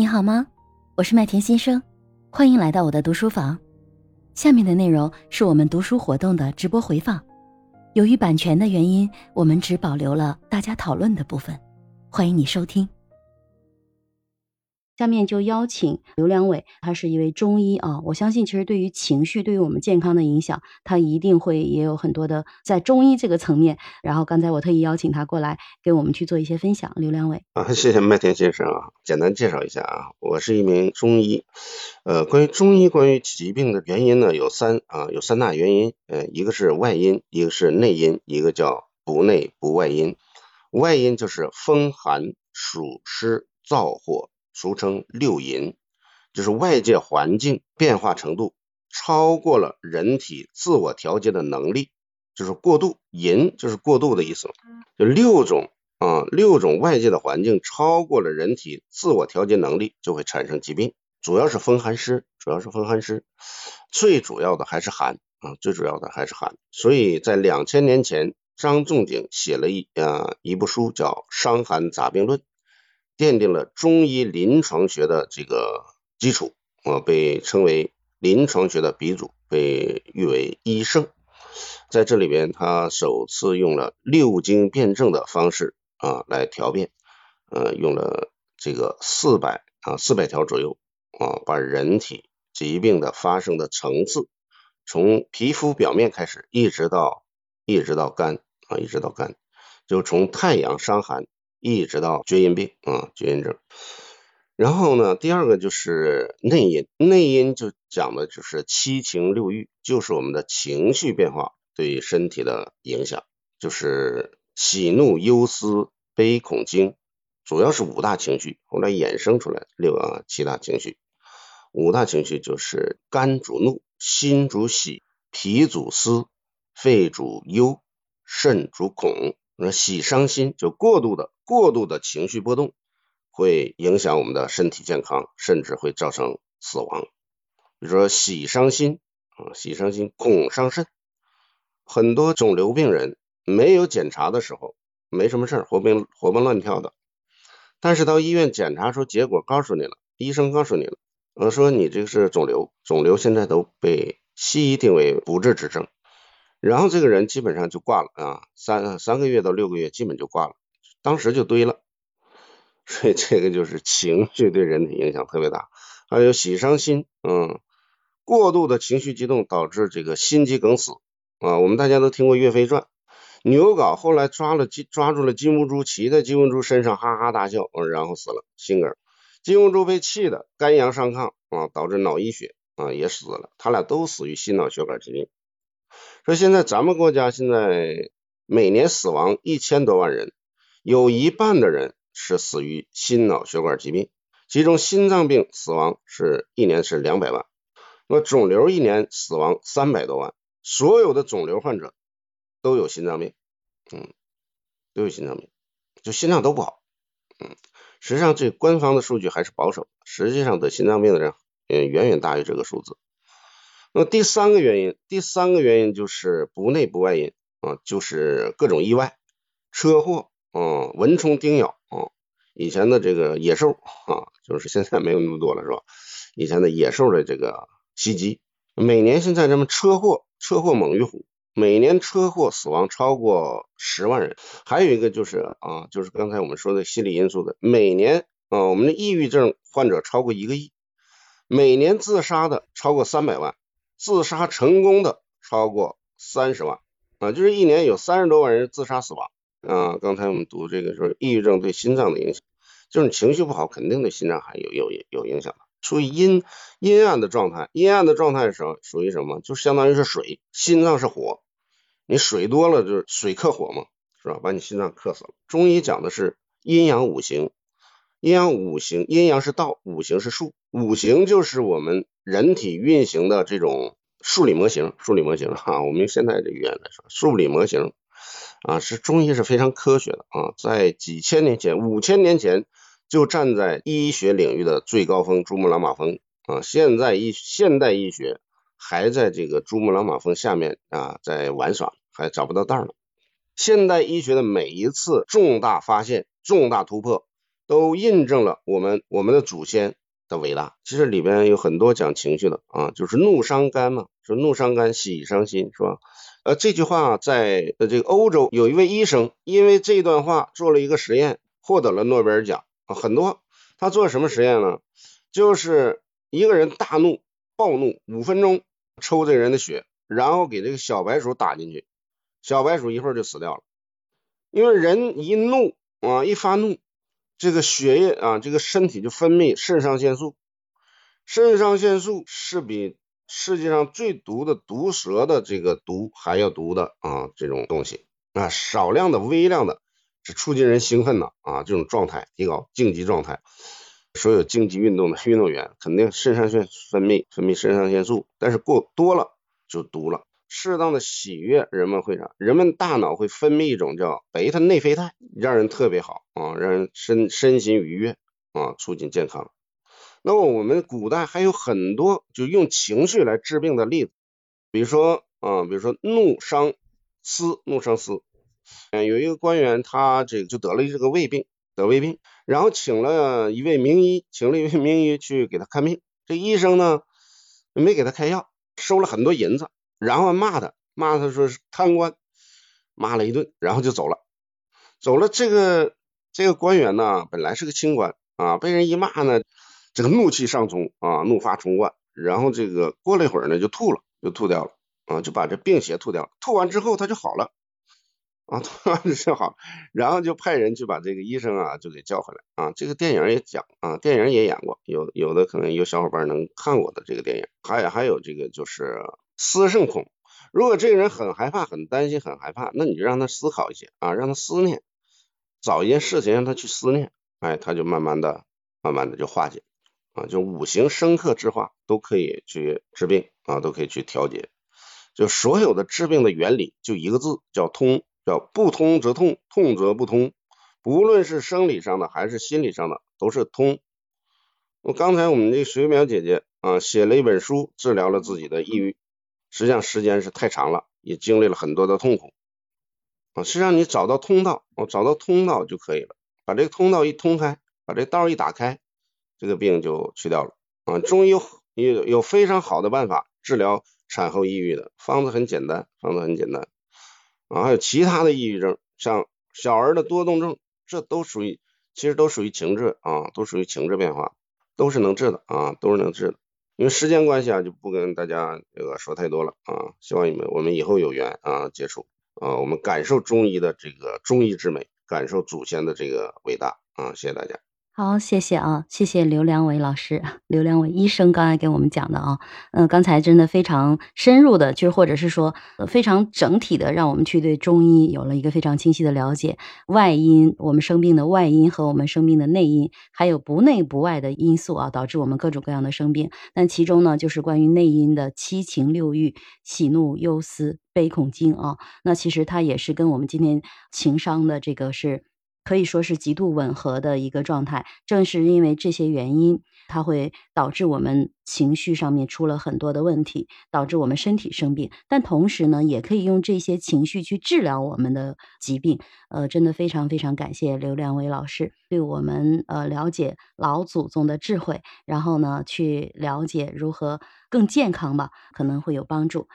你好吗？我是麦田先生，欢迎来到我的读书房。下面的内容是我们读书活动的直播回放，由于版权的原因，我们只保留了大家讨论的部分，欢迎你收听。下面就邀请刘良伟，他是一位中医啊。我相信，其实对于情绪，对于我们健康的影响，他一定会也有很多的在中医这个层面。然后刚才我特意邀请他过来，给我们去做一些分享。刘良伟啊，谢谢麦田先生啊。简单介绍一下啊，我是一名中医。呃，关于中医，关于疾病的原因呢，有三啊，有三大原因。呃，一个是外因，一个是内因，一个叫不内不外因。外因就是风寒暑湿燥火。俗称六淫，就是外界环境变化程度超过了人体自我调节的能力，就是过度淫就是过度的意思。就六种啊，六种外界的环境超过了人体自我调节能力，就会产生疾病。主要是风寒湿，主要是风寒湿，最主要的还是寒啊，最主要的还是寒。所以在两千年前，张仲景写了一啊一部书，叫《伤寒杂病论》。奠定了中医临床学的这个基础，啊，被称为临床学的鼻祖，被誉为医圣。在这里边，他首次用了六经辩证的方式啊来调变，呃，用了这个四百啊四百条左右啊，把人体疾病的发生的层次，从皮肤表面开始，一直到一直到肝啊，一直到肝，就从太阳伤寒。一直到厥阴病啊，厥阴症。然后呢，第二个就是内因，内因就讲的就是七情六欲，就是我们的情绪变化对身体的影响，就是喜怒忧思悲恐惊，主要是五大情绪，后来衍生出来六啊七大情绪。五大情绪就是肝主怒，心主喜，脾主思，肺主忧，肾主恐。那喜伤心就过度的。过度的情绪波动会影响我们的身体健康，甚至会造成死亡。比如说喜伤心啊，喜伤心，恐伤肾。很多肿瘤病人没有检查的时候没什么事儿，活蹦活蹦乱跳的。但是到医院检查出结果，告诉你了，医生告诉你了，我，说你这个是肿瘤，肿瘤现在都被西医定为不治之症。然后这个人基本上就挂了啊，三三个月到六个月基本就挂了。当时就堆了，所以这个就是情绪对人体影响特别大。还有喜伤心，嗯，过度的情绪激动导致这个心肌梗死啊。我们大家都听过岳飞传，牛皋后来抓了金抓住了金兀术，骑在金兀术身上哈哈大笑，然后死了，心梗。金兀术被气的肝阳上亢啊，导致脑溢血啊，也死了。他俩都死于心脑血管疾病。说现在咱们国家现在每年死亡一千多万人。有一半的人是死于心脑血管疾病，其中心脏病死亡是一年是两百万，那肿瘤一年死亡三百多万，所有的肿瘤患者都有心脏病，嗯，都有心脏病，就心脏都不好，嗯，实际上这官方的数据还是保守，实际上得心脏病的人远远大于这个数字。那第三个原因，第三个原因就是不内不外因啊，就是各种意外，车祸。啊，蚊虫叮咬啊，以前的这个野兽啊，就是现在没有那么多了，是吧？以前的野兽的这个袭击，每年现在这么车祸，车祸猛于虎，每年车祸死亡超过十万人。还有一个就是啊，就是刚才我们说的心理因素的，每年啊，我们的抑郁症患者超过一个亿，每年自杀的超过三百万，自杀成功的超过三十万啊，就是一年有三十多万人自杀死亡。啊，刚才我们读这个说，抑郁症对心脏的影响，就是你情绪不好，肯定对心脏还有有有影响的。处于阴阴暗的状态，阴暗的状态的时候，属于什么？就相当于是水，心脏是火，你水多了就是水克火嘛，是吧？把你心脏克死了。中医讲的是阴阳五行，阴阳五行，阴阳是道，五行是术，五行就是我们人体运行的这种数理模型，数理模型哈，我们用现在的语言来说，数理模型。啊，是中医是非常科学的啊，在几千年前、五千年前就站在医学领域的最高峰——珠穆朗玛峰啊。现在医现代医学还在这个珠穆朗玛峰下面啊，在玩耍，还找不到道呢。现代医学的每一次重大发现、重大突破，都印证了我们我们的祖先的伟大。其实里边有很多讲情绪的啊，就是怒伤肝嘛，说怒伤肝，喜伤心，是吧？呃，这句话在呃这个欧洲有一位医生，因为这段话做了一个实验，获得了诺贝尔奖啊。很多他做什么实验呢？就是一个人大怒、暴怒五分钟，抽这人的血，然后给这个小白鼠打进去，小白鼠一会儿就死掉了。因为人一怒啊，一发怒，这个血液啊，这个身体就分泌肾上腺素，肾上腺素是比世界上最毒的毒蛇的这个毒还要毒的啊，这种东西啊，少量的、微量的，是促进人兴奋的啊，这种状态提高竞技状态。所有竞技运动的运动员肯定肾上腺分泌分泌肾上腺素，但是过多了就毒了。适当的喜悦，人们会啥？人们大脑会分泌一种叫贝塔内啡肽，让人特别好啊，让人身身心愉悦啊，促进健康。那么我们古代还有很多就用情绪来治病的例子，比如说啊，比如说怒伤思，怒伤思。嗯，有一个官员他这个就得了这个胃病，得胃病，然后请了一位名医，请了一位名医去给他看病。这医生呢没给他开药，收了很多银子，然后骂他，骂他说是贪官，骂了一顿，然后就走了。走了，这个这个官员呢本来是个清官啊，被人一骂呢。这个怒气上冲啊，怒发冲冠，然后这个过了一会儿呢，就吐了，就吐掉了啊，就把这病邪吐掉了。吐完之后他就好了啊，吐完就好，然后就派人去把这个医生啊就给叫回来啊。这个电影也讲啊，电影也演过，有有的可能有小伙伴能看过的这个电影。还有还有这个就是思圣恐，如果这个人很害怕、很担心、很害怕，那你就让他思考一些啊，让他思念，找一件事情让他去思念，哎，他就慢慢的、慢慢的就化解。啊，就五行生克之化都可以去治病啊，都可以去调节。就所有的治病的原理就一个字，叫通，叫不通则痛，痛则不通。不论是生理上的还是心理上的，都是通。我刚才我们这水淼姐姐啊，写了一本书，治疗了自己的抑郁，实际上时间是太长了，也经历了很多的痛苦啊。实际上你找到通道，我找到通道就可以了，把这个通道一通开，把这道一打开。这个病就去掉了啊！中医有有有非常好的办法治疗产后抑郁的方子很简单，方子很简单啊。还有其他的抑郁症，像小儿的多动症，这都属于其实都属于情志啊，都属于情志变化，都是能治的啊，都是能治的。因为时间关系啊，就不跟大家这个说太多了啊。希望你们我们以后有缘啊接触啊，我们感受中医的这个中医之美，感受祖先的这个伟大啊！谢谢大家。好，谢谢啊，谢谢刘良伟老师、刘良伟医生刚才给我们讲的啊，嗯，刚才真的非常深入的，就是或者是说非常整体的，让我们去对中医有了一个非常清晰的了解。外因，我们生病的外因和我们生病的内因，还有不内不外的因素啊，导致我们各种各样的生病。但其中呢，就是关于内因的七情六欲、喜怒忧思悲恐惊啊，那其实它也是跟我们今天情商的这个是。可以说是极度吻合的一个状态。正是因为这些原因，它会导致我们情绪上面出了很多的问题，导致我们身体生病。但同时呢，也可以用这些情绪去治疗我们的疾病。呃，真的非常非常感谢刘良伟老师对我们呃了解老祖宗的智慧，然后呢去了解如何更健康吧，可能会有帮助。